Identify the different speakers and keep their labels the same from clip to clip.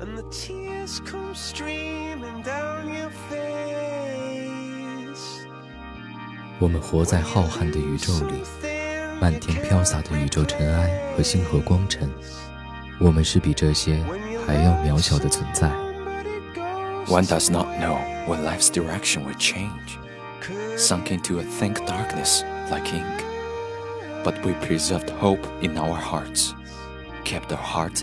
Speaker 1: and the tears come streaming down your face.
Speaker 2: 我们活在浩瀚的宇宙里，漫天飘洒的宇宙尘埃和星河光尘，我们是比这些还要渺小的存在。
Speaker 3: One does not know when life's direction will change, sunk into a thick darkness like ink. But we preserved hope in our hearts, kept a heart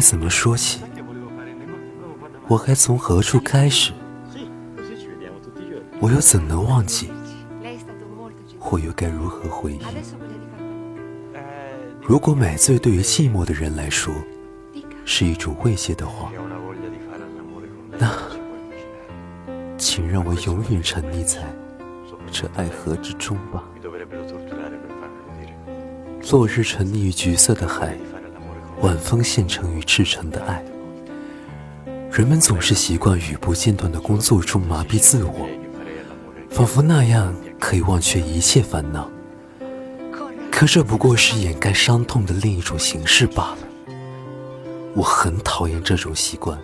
Speaker 4: 该怎么说起？我该从何处开始？我又怎能忘记？我又该如何回忆？如果买醉对于寂寞的人来说是一种慰藉的话，那请让我永远沉溺在这爱河之中吧。落日沉溺于橘色的海，晚风现成于赤诚的爱。人们总是习惯于不间断的工作中麻痹自我，仿佛那样可以忘却一切烦恼。可这不过是掩盖伤痛的另一种形式罢了。我很讨厌这种习惯，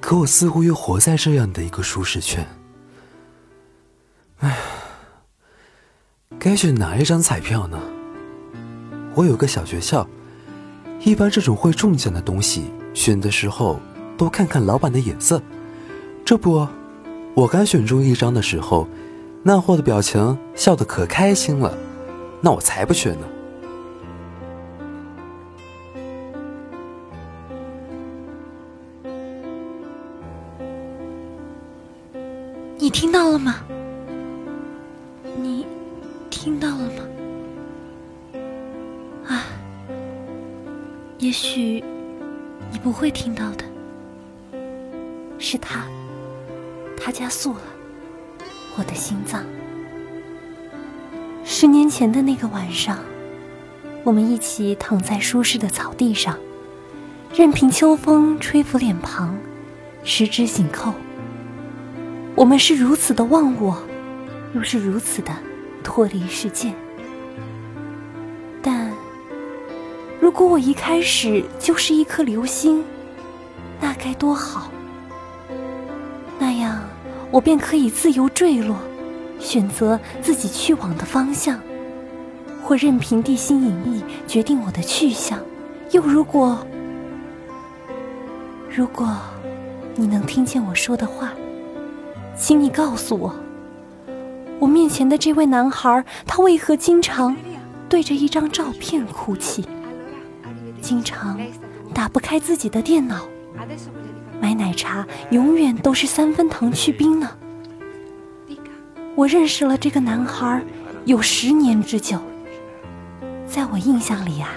Speaker 4: 可我似乎又活在这样的一个舒适圈。唉，该选哪一张彩票呢？我有个小诀窍，一般这种会中奖的东西，选的时候多看看老板的眼色。这不，我刚选中一张的时候，那货的表情笑得可开心了，那我才不选呢。
Speaker 5: 躺在舒适的草地上，任凭秋风吹拂脸庞，十指紧扣。我们是如此的忘我，又是如此的脱离世界。但如果我一开始就是一颗流星，那该多好！那样我便可以自由坠落，选择自己去往的方向，或任凭地心引力决定我的去向。又如果，如果你能听见我说的话。请你告诉我，我面前的这位男孩，他为何经常对着一张照片哭泣？经常打不开自己的电脑，买奶茶永远都是三分糖去冰呢？我认识了这个男孩有十年之久，在我印象里啊，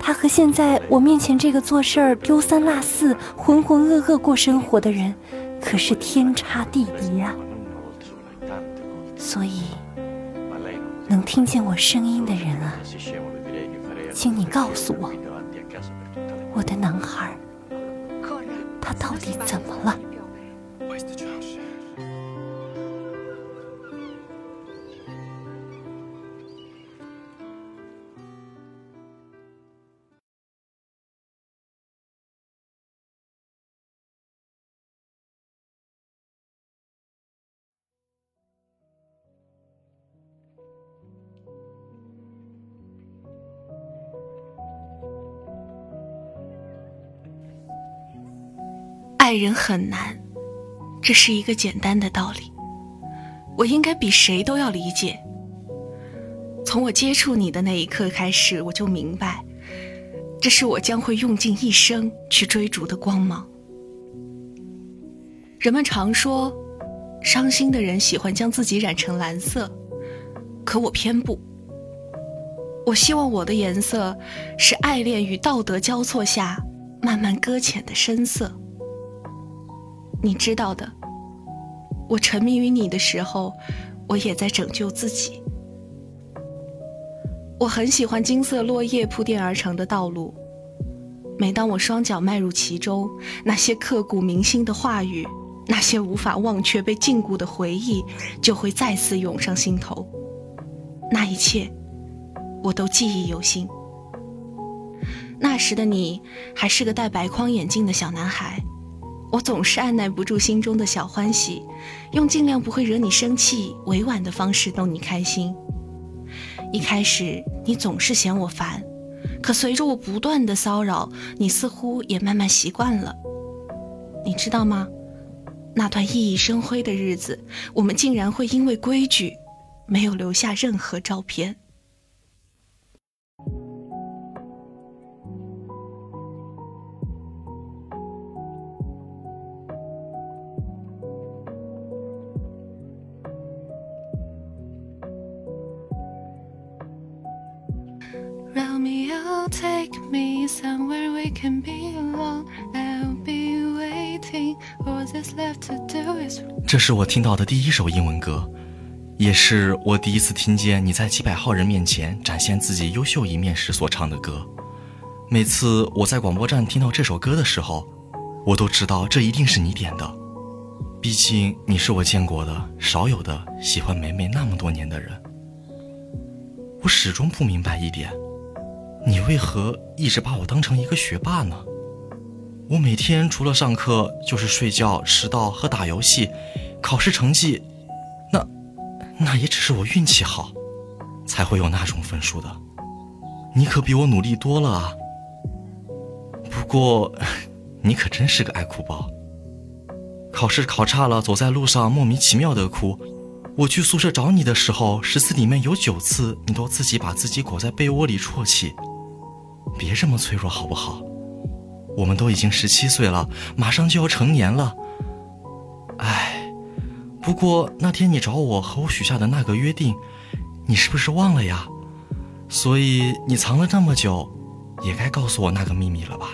Speaker 5: 他和现在我面前这个做事儿丢三落四、浑浑噩噩过生活的人，可是天差地别啊！所以，能听见我声音的人啊，请你告诉我，我的男孩，他到底怎么了？
Speaker 6: 爱人很难，这是一个简单的道理，我应该比谁都要理解。从我接触你的那一刻开始，我就明白，这是我将会用尽一生去追逐的光芒。人们常说，伤心的人喜欢将自己染成蓝色，可我偏不。我希望我的颜色是爱恋与道德交错下慢慢搁浅的深色。你知道的，我沉迷于你的时候，我也在拯救自己。我很喜欢金色落叶铺垫而成的道路，每当我双脚迈入其中，那些刻骨铭心的话语，那些无法忘却被禁锢的回忆，就会再次涌上心头。那一切，我都记忆犹新。那时的你，还是个戴白框眼镜的小男孩。我总是按耐不住心中的小欢喜，用尽量不会惹你生气、委婉的方式逗你开心。一开始你总是嫌我烦，可随着我不断的骚扰，你似乎也慢慢习惯了。你知道吗？那段熠熠生辉的日子，我们竟然会因为规矩，没有留下任何照片。
Speaker 7: 这是我听到的第一首英文歌，也是我第一次听见你在几百号人面前展现自己优秀一面时所唱的歌。每次我在广播站听到这首歌的时候，我都知道这一定是你点的。毕竟你是我见过的少有的喜欢梅梅那么多年的人。我始终不明白一点。你为何一直把我当成一个学霸呢？我每天除了上课就是睡觉、迟到和打游戏，考试成绩，那，那也只是我运气好，才会有那种分数的。你可比我努力多了啊！不过，你可真是个爱哭包。考试考差了，走在路上莫名其妙的哭。我去宿舍找你的时候，十次里面有九次你都自己把自己裹在被窝里啜泣。别这么脆弱好不好？我们都已经十七岁了，马上就要成年了。哎，不过那天你找我和我许下的那个约定，你是不是忘了呀？所以你藏了这么久，也该告诉我那个秘密了吧？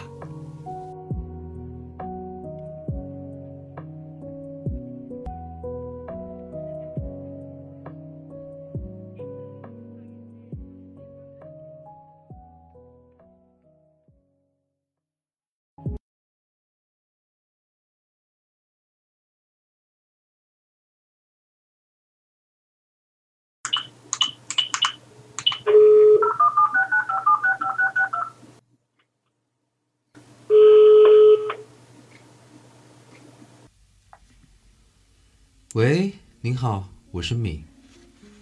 Speaker 4: 喂，您好，我是敏。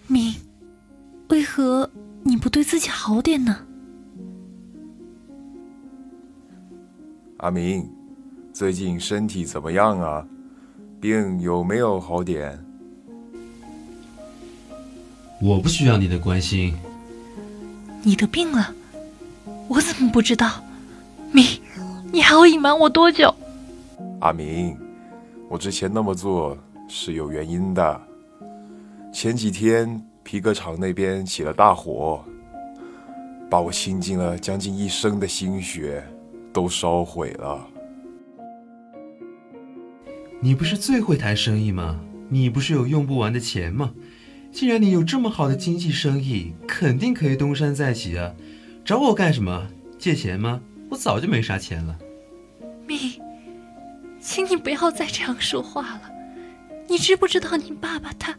Speaker 5: 敏，为何你不对自己好点呢？
Speaker 8: 阿明，最近身体怎么样啊？病有没有好点？
Speaker 4: 我不需要你的关心。
Speaker 5: 你得病了，我怎么不知道？敏，你还要隐瞒我多久？
Speaker 8: 阿明，我之前那么做。是有原因的。前几天皮革厂那边起了大火，把我倾尽了将近一生的心血都烧毁了。
Speaker 4: 你不是最会谈生意吗？你不是有用不完的钱吗？既然你有这么好的经济生意，肯定可以东山再起啊！找我干什么？借钱吗？我早就没啥钱了。
Speaker 5: 米，请你不要再这样说话了。你知不知道你爸爸他？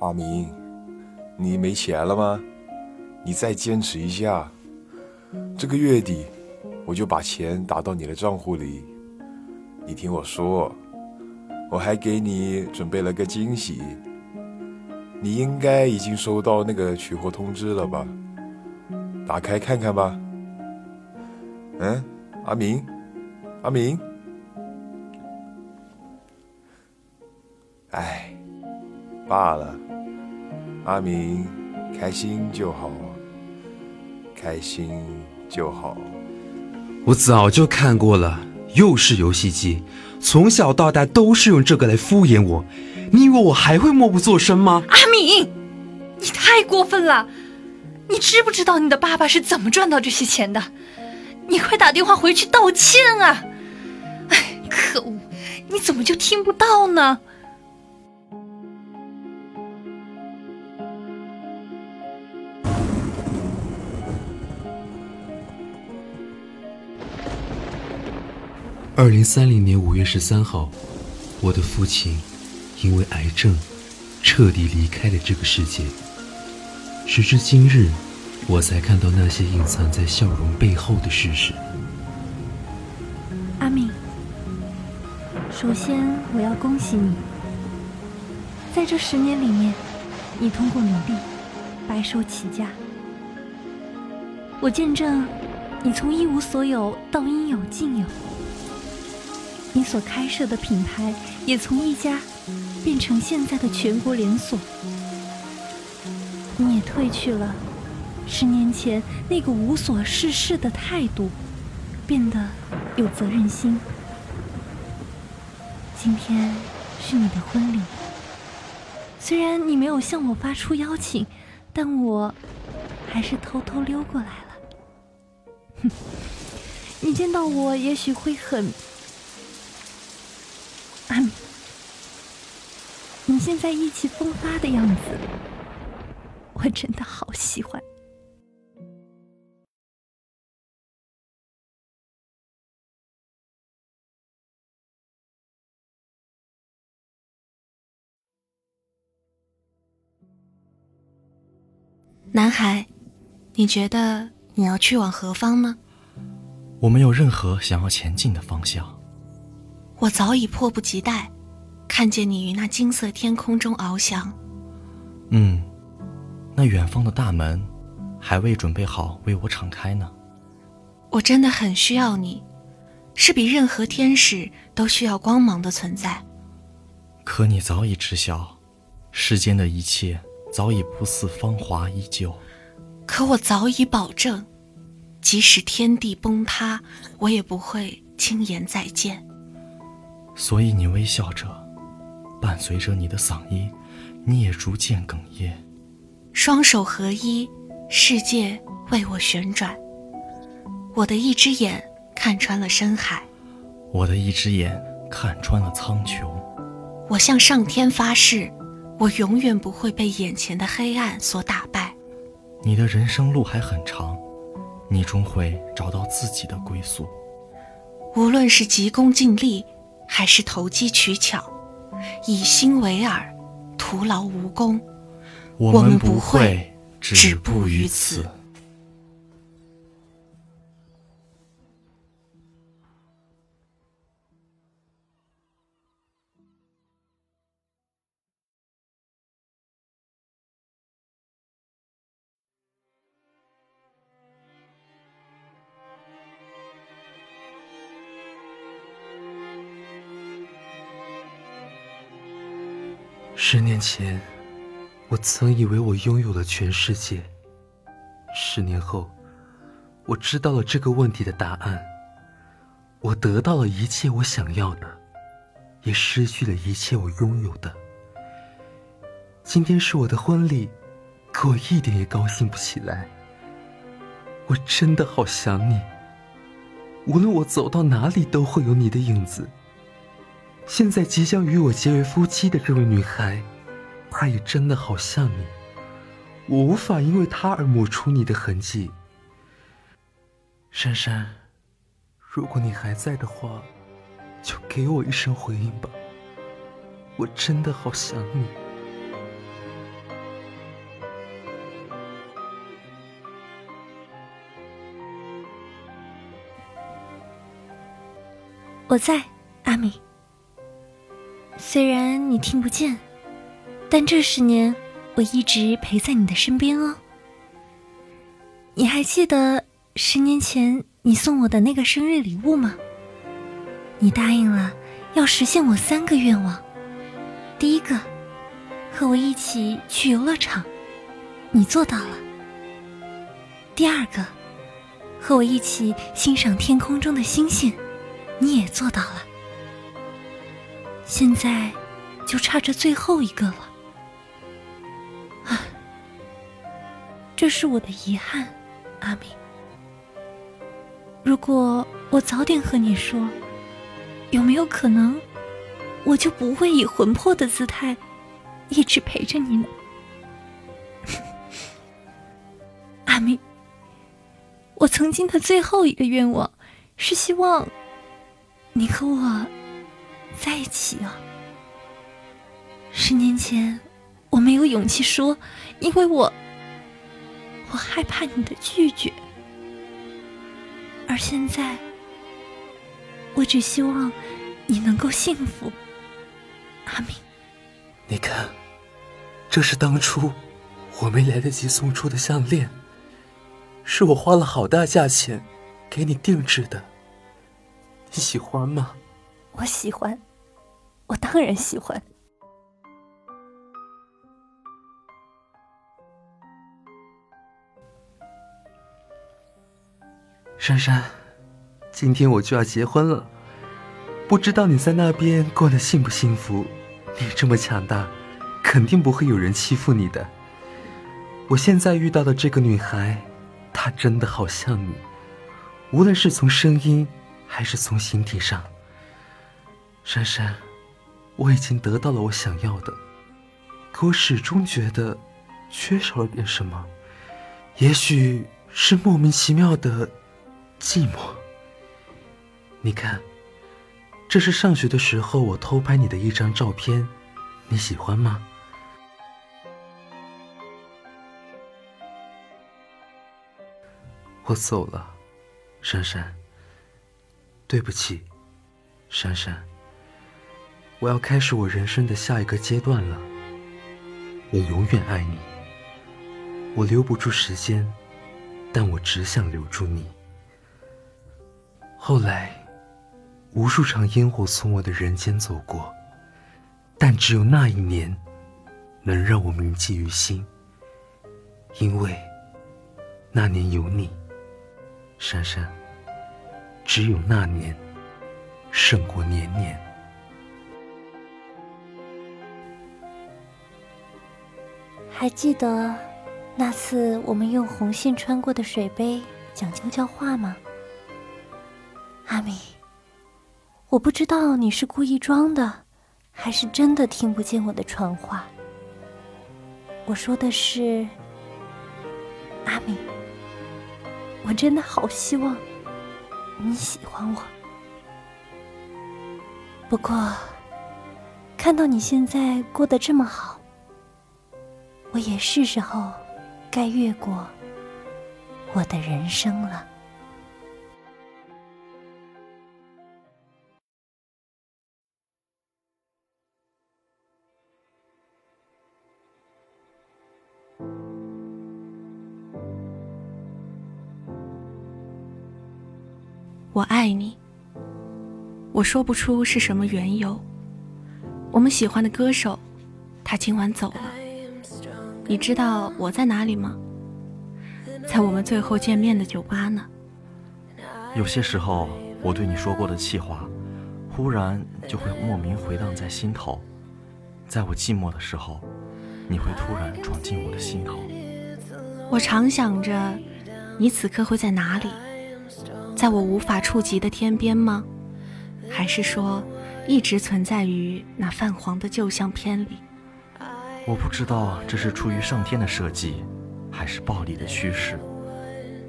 Speaker 8: 阿明，你没钱了吗？你再坚持一下，这个月底我就把钱打到你的账户里。你听我说，我还给你准备了个惊喜。你应该已经收到那个取货通知了吧？打开看看吧。嗯，阿明，阿明，哎，罢了，阿明，开心就好，开心就好。
Speaker 4: 我早就看过了，又是游戏机，从小到大都是用这个来敷衍我。你以为我还会默不作声吗？
Speaker 5: 阿敏，你太过分了！你知不知道你的爸爸是怎么赚到这些钱的？你快打电话回去道歉啊！哎，可恶，你怎么就听不到呢？
Speaker 4: 二零三零年五月十三号，我的父亲因为癌症彻底离开了这个世界。时至今日，我才看到那些隐藏在笑容背后的事实。
Speaker 5: 阿敏，首先我要恭喜你，在这十年里面，你通过努力白手起家。我见证你从一无所有到应有尽有。你所开设的品牌也从一家变成现在的全国连锁。你也褪去了十年前那个无所事事的态度，变得有责任心。今天是你的婚礼，虽然你没有向我发出邀请，但我还是偷偷溜过来了。哼，你见到我也许会很……你现在意气风发的样子，我真的好喜欢。
Speaker 6: 男孩，你觉得你要去往何方呢？
Speaker 7: 我没有任何想要前进的方向。
Speaker 6: 我早已迫不及待，看见你于那金色天空中翱翔。
Speaker 7: 嗯，那远方的大门，还未准备好为我敞开呢。
Speaker 6: 我真的很需要你，是比任何天使都需要光芒的存在。
Speaker 7: 可你早已知晓，世间的一切。早已不似芳华依旧，
Speaker 6: 可我早已保证，即使天地崩塌，我也不会轻言再见。
Speaker 7: 所以你微笑着，伴随着你的嗓音，你也逐渐哽咽。
Speaker 6: 双手合一，世界为我旋转。我的一只眼看穿了深海，
Speaker 7: 我的一只眼看穿了苍穹。
Speaker 6: 我向上天发誓。我永远不会被眼前的黑暗所打败。
Speaker 7: 你的人生路还很长，你终会找到自己的归宿。
Speaker 6: 无论是急功近利，还是投机取巧，以心为饵，徒劳无功。
Speaker 7: 我们不会止步于此。
Speaker 4: 前，我曾以为我拥有了全世界。十年后，我知道了这个问题的答案。我得到了一切我想要的，也失去了一切我拥有的。今天是我的婚礼，可我一点也高兴不起来。我真的好想你。无论我走到哪里，都会有你的影子。现在即将与我结为夫妻的这位女孩，他也真的好像你。我无法因为他而抹除你的痕迹。珊珊，如果你还在的话，就给我一声回应吧。我真的好想你。
Speaker 5: 我在，阿米。虽然你听不见，但这十年我一直陪在你的身边哦。你还记得十年前你送我的那个生日礼物吗？你答应了要实现我三个愿望。第一个，和我一起去游乐场，你做到了。第二个，和我一起欣赏天空中的星星。你也做到了，现在就差这最后一个了。这是我的遗憾，阿明。如果我早点和你说，有没有可能，我就不会以魂魄的姿态一直陪着你呢？阿明，我曾经的最后一个愿望是希望。你和我在一起啊！十年前我没有勇气说，因为我我害怕你的拒绝。而现在，我只希望你能够幸福，阿明。
Speaker 4: 你看，这是当初我没来得及送出的项链，是我花了好大价钱给你定制的。你喜欢吗？
Speaker 5: 我喜欢，我当然喜欢。
Speaker 4: 珊珊，今天我就要结婚了，不知道你在那边过得幸不幸福？你这么强大，肯定不会有人欺负你的。我现在遇到的这个女孩，她真的好像你，无论是从声音。还是从形体上，珊珊，我已经得到了我想要的，可我始终觉得缺少了点什么，也许是莫名其妙的寂寞。你看，这是上学的时候我偷拍你的一张照片，你喜欢吗？我走了，珊珊。对不起，珊珊。我要开始我人生的下一个阶段了。我永远爱你。我留不住时间，但我只想留住你。后来，无数场烟火从我的人间走过，但只有那一年，能让我铭记于心。因为，那年有你，珊珊。只有那年，胜过年年。
Speaker 5: 还记得那次我们用红线穿过的水杯讲悄悄话吗？阿米，我不知道你是故意装的，还是真的听不见我的传话。我说的是，阿米，我真的好希望。你喜欢我，不过看到你现在过得这么好，我也是时候该越过我的人生了。
Speaker 6: 我爱你，我说不出是什么缘由。我们喜欢的歌手，他今晚走了。你知道我在哪里吗？在我们最后见面的酒吧呢。
Speaker 7: 有些时候，我对你说过的气话，忽然就会莫名回荡在心头，在我寂寞的时候，你会突然闯进我的心头。
Speaker 6: 我常想着，你此刻会在哪里？在我无法触及的天边吗？还是说，一直存在于那泛黄的旧相片里？
Speaker 7: 我不知道这是出于上天的设计，还是暴力的驱使。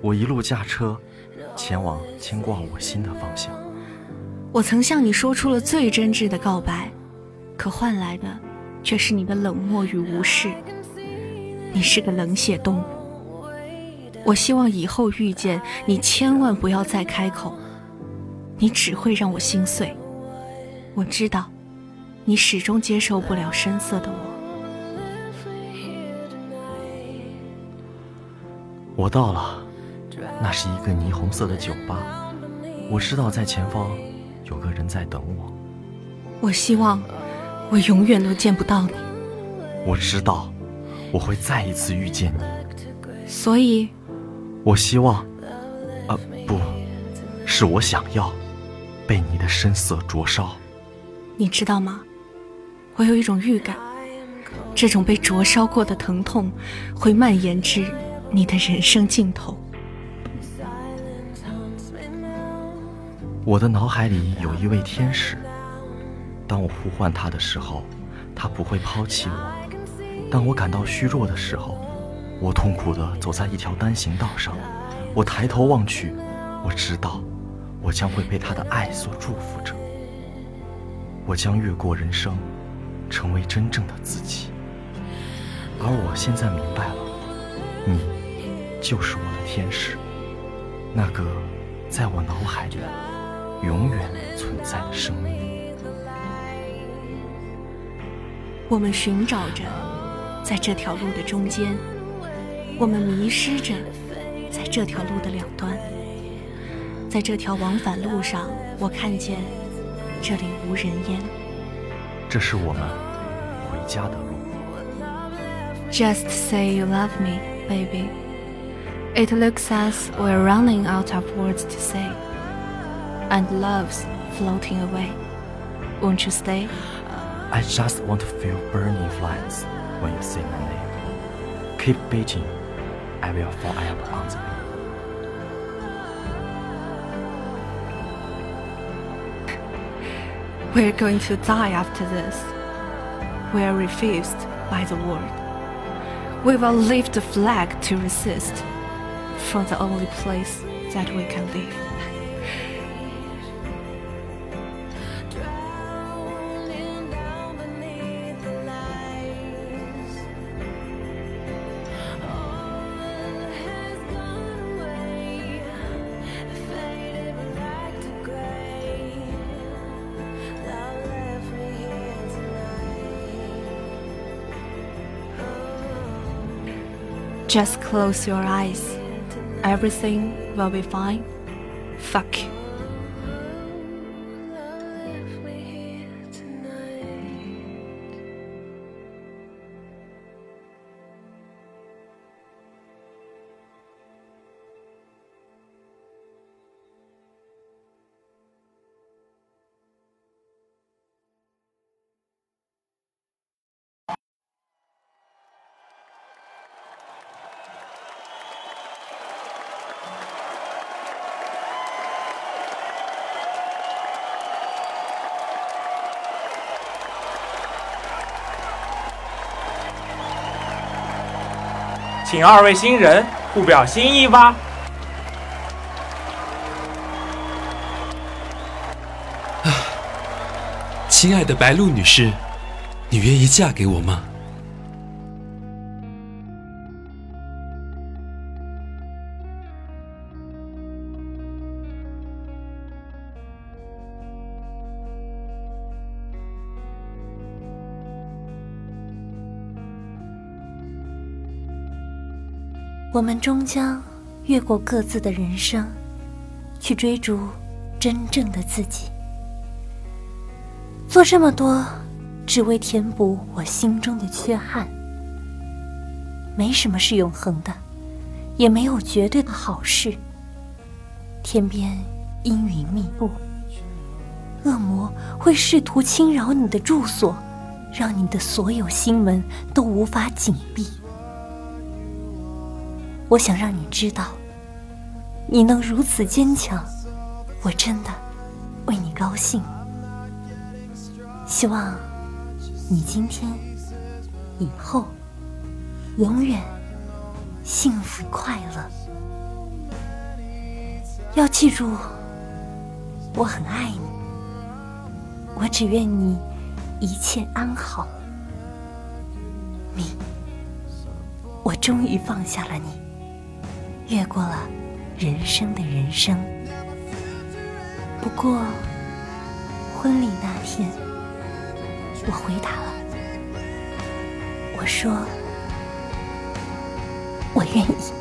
Speaker 7: 我一路驾车，前往牵挂我心的方向。
Speaker 6: 我曾向你说出了最真挚的告白，可换来的却是你的冷漠与无视。你是个冷血动物。我希望以后遇见你，千万不要再开口，你只会让我心碎。我知道，你始终接受不了深色的我。
Speaker 7: 我到了，那是一个霓虹色的酒吧。我知道在前方有个人在等我。
Speaker 6: 我希望我永远都见不到你。
Speaker 7: 我知道我会再一次遇见你。
Speaker 6: 所以，
Speaker 7: 我希望，啊，不是我想要被你的深色灼烧。
Speaker 6: 你知道吗？我有一种预感，这种被灼烧过的疼痛会蔓延至。你的人生尽头。
Speaker 7: 我的脑海里有一位天使，当我呼唤他的时候，他不会抛弃我；当我感到虚弱的时候，我痛苦地走在一条单行道上，我抬头望去，我知道，我将会被他的爱所祝福着。我将越过人生，成为真正的自己。而我现在明白了，你。就是我的天使，那个在我脑海里永远存在的生命。
Speaker 6: 我们寻找着，在这条路的中间；我们迷失着，在这条路的两端。在这条往返路上，我看见这里无人烟。
Speaker 7: 这是我们回家的路。
Speaker 6: Just say you love me, baby. It looks as we're running out of words to say, and love's floating away. Won't you stay?
Speaker 7: I just want to feel burning flames when you say my name. Keep beating, I will forever answer
Speaker 6: you. We're going to die after this. We are refused by the world. We will leave the flag to resist from the only place that we can live. Just close your eyes everything will be fine. Fuck
Speaker 9: 请二位新人互表心意吧。
Speaker 4: 啊，亲爱的白露女士，你愿意嫁给我吗？
Speaker 5: 我们终将越过各自的人生，去追逐真正的自己。做这么多，只为填补我心中的缺憾。没什么是永恒的，也没有绝对的好事。天边阴云密布，恶魔会试图侵扰你的住所，让你的所有心门都无法紧闭。我想让你知道，你能如此坚强，我真的为你高兴。希望你今天、以后永远幸福快乐。要记住，我很爱你。我只愿你一切安好。你，我终于放下了你，越过了人生的人生。不过，婚礼那天，我回答了，我说，我愿意。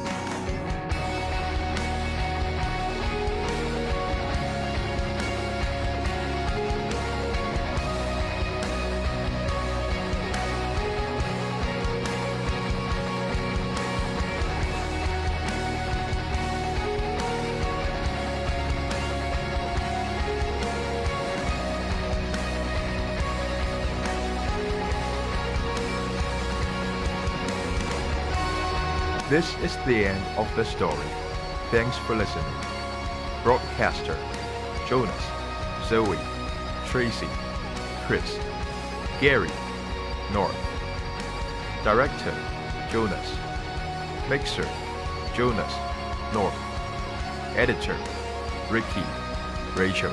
Speaker 8: This is the end of the story. Thanks for listening. Broadcaster Jonas, Zoe, Tracy, Chris, Gary, North. Director Jonas. Mixer Jonas, North. Editor Ricky, Rachel.